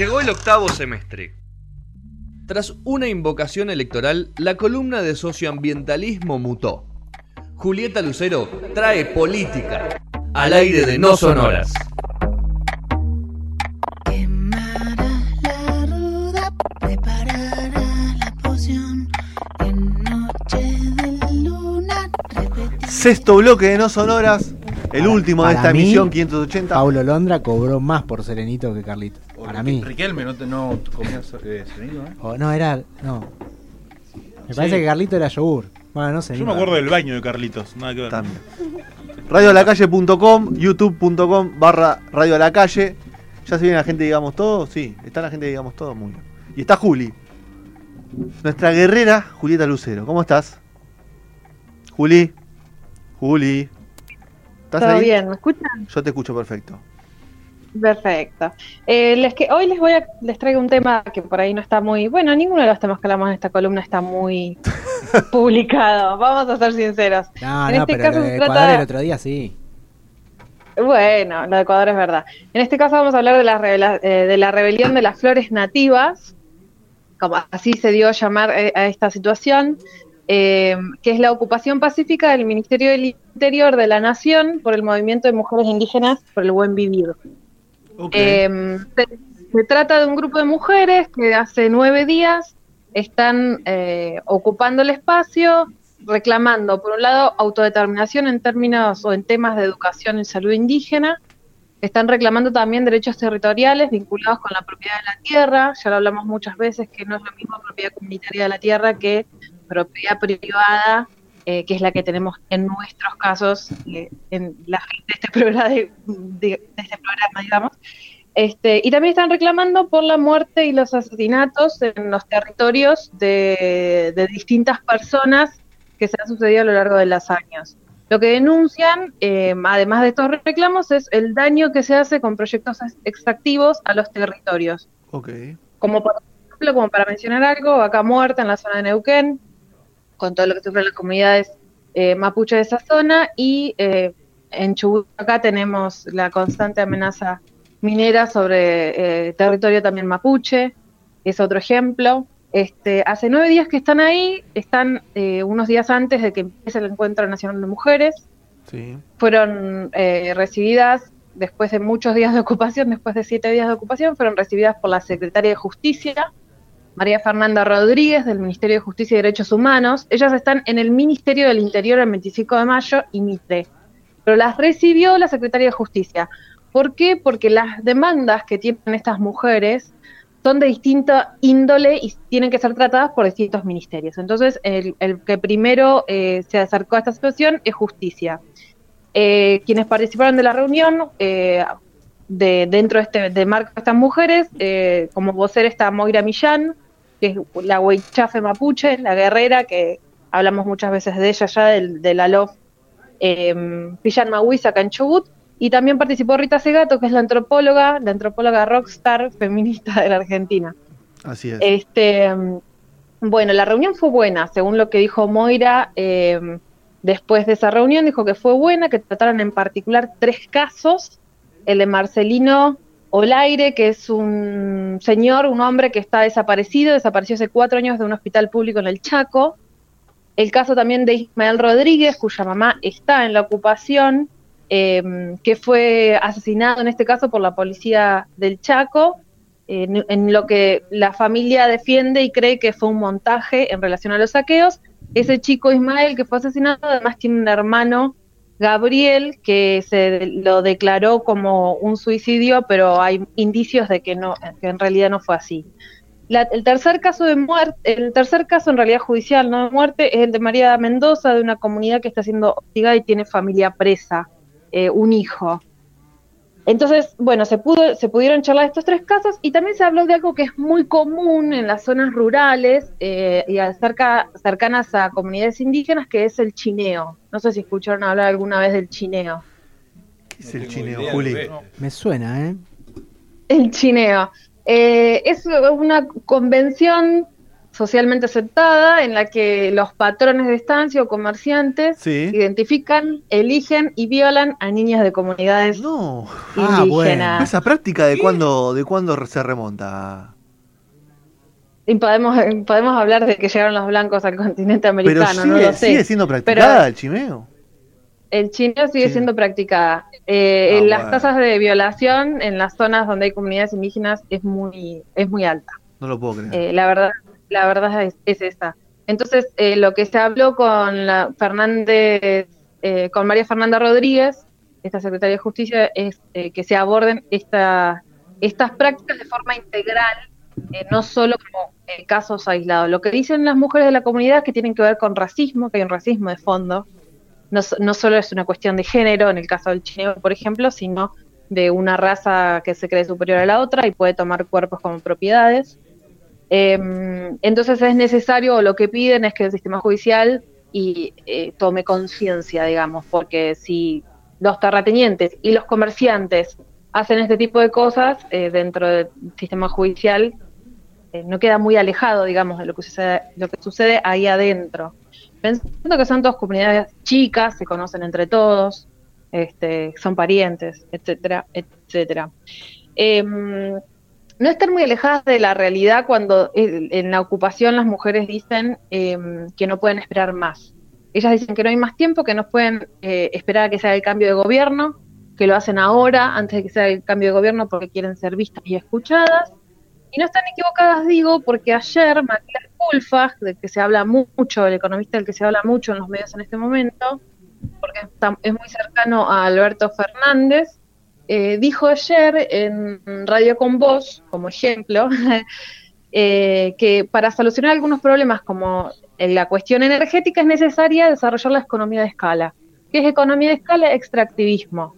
Llegó el octavo semestre. Tras una invocación electoral, la columna de socioambientalismo mutó. Julieta Lucero trae política al aire de No Sonoras. Quemará la ruda, preparará la poción. En noche de luna, repetirá. Sexto bloque de No Sonoras, el Para- último de para esta mí, emisión 580. Paulo Londra cobró más por Serenito que Carlito. Mí. Riquelme no, te- no comía eh, ¿eh? O no, era. No. Me Sí. parece que Carlito era yogur. Bueno, no sé. Yo me acuerdo del baño de Carlitos, nada que ver. También. Radiolacalle.com, youtube.com barra Radio a la Calle. Ya se viene la gente, digamos todo. Sí, está la gente, digamos todo. Muy bien. Y está Juli. Nuestra guerrera Julieta Lucero. ¿Cómo estás? Juli. Juli. ¿Estás ¿Todo ahí? bien? ¿Me escuchan? Yo te escucho perfecto. Perfecto. Eh, les que, hoy les voy a les traigo un tema que por ahí no está muy bueno. Ninguno de los temas que hablamos en esta columna está muy publicado. Vamos a ser sinceros. No, En no, este pero caso lo se de trata- Ecuador el otro día sí. Bueno, lo de Ecuador es verdad. En este caso vamos a hablar de la, revela- eh, de la rebelión de las flores nativas, como así se dio a llamar eh, a esta situación, eh, que es la ocupación pacífica del Ministerio del Interior de la Nación por el movimiento de mujeres indígenas por el buen vivir. Eh, se, trata de un grupo de mujeres que hace nueve días están eh, ocupando el espacio, reclamando, por un lado, autodeterminación en términos o en temas de educación y salud indígena. Están reclamando también derechos territoriales vinculados con la propiedad de la tierra. Ya lo hablamos muchas veces que no es lo mismo propiedad comunitaria de la tierra que propiedad privada, eh, que es la que tenemos en nuestros casos, eh, en la gente de este programa, de, de- de este programa digamos. Este, y también están reclamando por la muerte y los asesinatos en los territorios de, de distintas personas que se han sucedido a lo largo de los años. Lo que denuncian, eh, además de estos reclamos, es el daño que se hace con proyectos ex- extractivos a los territorios. Ok. Como por ejemplo, como para mencionar algo, Vaca Muerta en la zona de Neuquén, con todo lo que sufren las comunidades eh, mapuche de esa zona, y eh, en Chubut acá tenemos la constante amenaza minera sobre eh, territorio también mapuche, es otro ejemplo. Este, hace nueve días que están ahí, están eh, unos días antes de que empiece el Encuentro Nacional de Mujeres, Sí. fueron eh, recibidas después de muchos días de ocupación, después de siete días de ocupación, fueron recibidas por la Secretaria de Justicia, María Fernanda Rodríguez, del Ministerio de Justicia y Derechos Humanos. Ellas están en el Ministerio del Interior el 25 de mayo y Mitre, pero las recibió la Secretaria de Justicia. ¿Por qué? Porque las demandas que tienen estas mujeres son de distinta índole y tienen que ser tratadas por distintos ministerios. Entonces, el, el que primero eh, se acercó a esta situación es justicia. Eh, quienes participaron de la reunión, eh, de, dentro de este de marco de estas mujeres, eh, como vocera está Moira Millán, que es la Huichafe Mapuche, la guerrera, que hablamos muchas veces de ella ya, del, de la LOF eh, Pillan Mahuiz acá en Chubut, y también participó Rita Segato, que es la antropóloga, la antropóloga rockstar feminista de la Argentina. Así es. Este, mm, bueno, la reunión fue buena, según lo que dijo Moira. eh, después de esa reunión dijo que fue buena, que trataron en particular tres casos. El de Marcelino Olaire, que es un señor, un hombre que está desaparecido, desapareció hace cuatro años de un hospital público en el Chaco. El caso también de Ismael Rodríguez, cuya mamá está en la ocupación, eh, que fue asesinado en este caso por la policía del Chaco en, en lo que la familia defiende y cree que fue un montaje en relación a los saqueos. Ese chico Ismael que fue asesinado además tiene un hermano, Gabriel, que se lo declaró como un suicidio, pero hay indicios de que no, que en realidad no fue así. La- el tercer caso de muerte, el tercer caso en realidad judicial, no de muerte, es el de María Mendoza, de una comunidad que está siendo hostigada y tiene familia presa, eh, un hijo. Entonces, bueno, se, pudo, se pudieron charlar estos tres casos y también se habló de algo que es muy común en las zonas rurales eh, y cerca, cercanas a comunidades indígenas, que es el chineo. No sé si escucharon hablar alguna vez del chineo. ¿Qué es el chineo, Juli? Me suena, ¿eh? El chineo. Eh, es una convención socialmente aceptada en la que los patrones de estancia o comerciantes Sí. identifican, eligen y violan a niñas de comunidades No. Ah, indígenas. ¿Esa práctica de cuándo, de cuándo se remonta? Y podemos, podemos hablar de que llegaron los blancos al continente Pero americano, sigue, no lo sé. sigue siendo practicada Pero- el chimeo. El chineo sigue Sí. siendo practicada. Eh, Ah, en las bueno. tasas de violación en las zonas donde hay comunidades indígenas es muy, es muy alta. No lo puedo creer. Eh, la verdad, la verdad es, es esa. Entonces, eh, lo que se habló con la Fernández, eh, con María Fernanda Rodríguez, esta secretaria de Justicia, es eh, que se aborden esta, estas prácticas de forma integral, eh, no solo como eh, casos aislados. Lo que dicen las mujeres de la comunidad es que tienen que ver con racismo, que hay un racismo de fondo. No, so- no solo es una cuestión de género, en el caso del chineo, por ejemplo, sino de una raza que se cree superior a la otra y puede tomar cuerpos como propiedades. Eh, entonces es necesario, o lo que piden es que el sistema judicial y, eh, tome conciencia, digamos, porque si los terratenientes y los comerciantes hacen este tipo de cosas eh, dentro del sistema judicial, eh, no queda muy alejado, digamos, de lo que sucede, lo que sucede ahí adentro. Pensando que son todas comunidades chicas, se conocen entre todos, este, son parientes, etcétera, etcétera. No estar muy alejadas de la realidad cuando eh, en la ocupación las mujeres dicen em, que no pueden esperar más. Ellas dicen que no hay más tiempo, que no pueden eh, esperar a que se haga el cambio de gobierno, que lo hacen ahora, antes de que se haga el cambio de gobierno, porque quieren ser vistas y escuchadas. Y no están equivocadas, digo, porque ayer Matías Kulfag, del que se habla mu- mucho, el economista del que se habla mucho en los medios en este momento, porque es muy cercano a Alberto Fernández, eh, dijo ayer en Radio Con Voz, como ejemplo, eh, que para solucionar algunos problemas como la cuestión energética es necesaria desarrollar la economía de escala. ¿Qué es economía de escala? Extractivismo.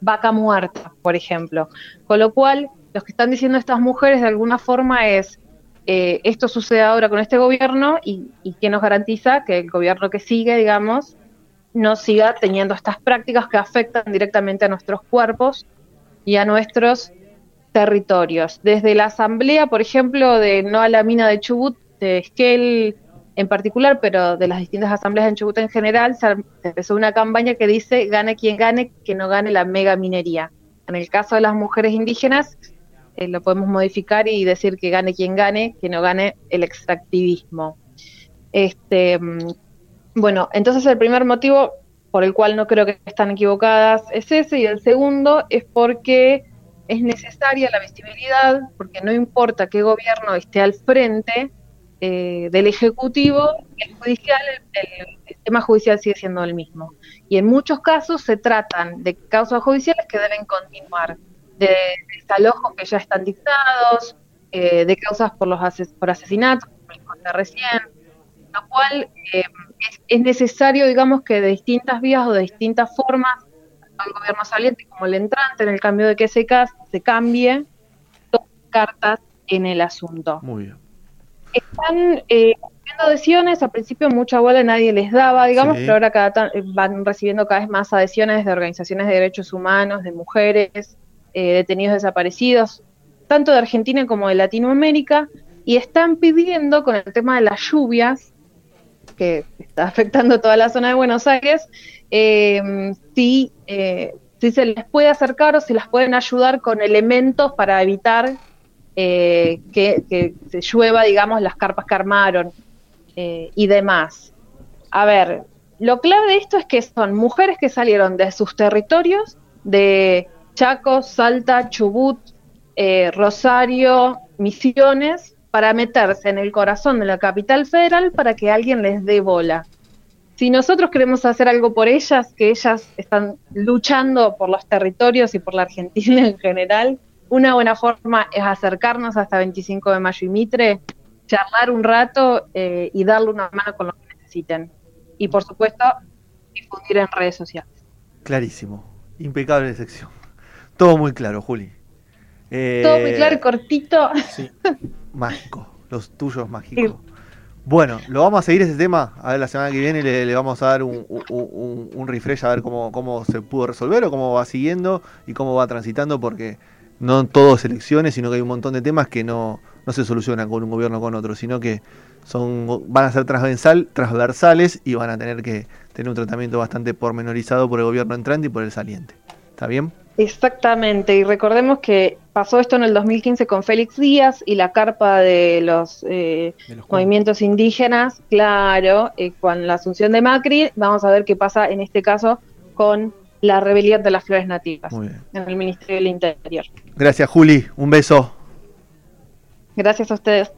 Vaca muerta, por ejemplo. Con lo cual, los que están diciendo estas mujeres de alguna forma es, eh, esto sucede ahora con este gobierno y, y que nos garantiza que el gobierno que sigue, digamos, no siga teniendo estas prácticas que afectan directamente a nuestros cuerpos y a nuestros territorios. Desde la asamblea, por ejemplo, de No a la mina de Chubut, de Esquel en particular, pero de las distintas asambleas en Chubut en general, se empezó una campaña que dice gane quien gane, que no gane la mega minería. En el caso de las mujeres indígenas, eh, lo podemos modificar y decir que gane quien gane, que no gane el extractivismo. Este, mm, bueno, entonces el primer motivo por el cual no creo que están equivocadas es ese, y el segundo es porque es necesaria la visibilidad, porque no importa qué gobierno esté al frente eh, del Ejecutivo, el judicial, el, el sistema judicial sigue siendo el mismo. Y en muchos casos se tratan de causas judiciales que deben continuar, de desalojos que ya están dictados, eh, de causas por los ases- por asesinatos, como les conté recién, lo cual eh, es, es necesario, digamos, que de distintas vías o de distintas formas, tanto el gobierno saliente como el entrante, en el cambio de que se, se cambie, tomen cartas en el asunto. Muy bien. Están eh, recibiendo adhesiones, al principio mucha bola nadie les daba, digamos, Sí. pero ahora cada van recibiendo cada vez más adhesiones de organizaciones de derechos humanos, de mujeres, eh, detenidos desaparecidos, tanto de Argentina como de Latinoamérica, y están pidiendo con el tema de las lluvias, que está afectando toda la zona de Buenos Aires, eh, si, eh, si se les puede acercar o si las pueden ayudar con elementos para evitar eh, que, que se llueva, digamos, las carpas que armaron y demás. A ver, lo clave de esto es que son mujeres que salieron de sus territorios, de Chaco, Salta, Chubut, Rosario, Misiones, para meterse en el corazón de la capital federal para que alguien les dé bola. Si nosotros queremos hacer algo por ellas, que ellas están luchando por los territorios y por la Argentina en general, una buena forma es acercarnos hasta 25 de mayo y Mitre, charlar un rato eh, y darle una mano con lo que necesiten. Y por supuesto, difundir en redes sociales. Clarísimo. Impecable sección. Todo muy claro, Juli. Eh, Todo muy claro y cortito. Mágico. Los tuyos mágicos. Bueno, lo vamos a seguir ese tema. A ver, la semana que viene le, le vamos a dar un, un- un- un refresh a ver cómo, cómo se pudo resolver o cómo va siguiendo y cómo va transitando, porque no todo es elecciones, sino que hay un montón de temas que no, no se solucionan con un gobierno o con otro, sino que son van a ser transversal, transversales y van a tener que tener un tratamiento bastante pormenorizado por el gobierno entrante y por el saliente. ¿Está bien? Exactamente, y recordemos que pasó esto en el 2015 con Félix Díaz y la carpa de los, eh, De los movimientos indígenas, claro, eh, con la asunción de Macri, vamos a ver qué pasa en este caso con la rebelión de las flores nativas en el Ministerio del Interior. Gracias, Juli. Un beso. Gracias a ustedes.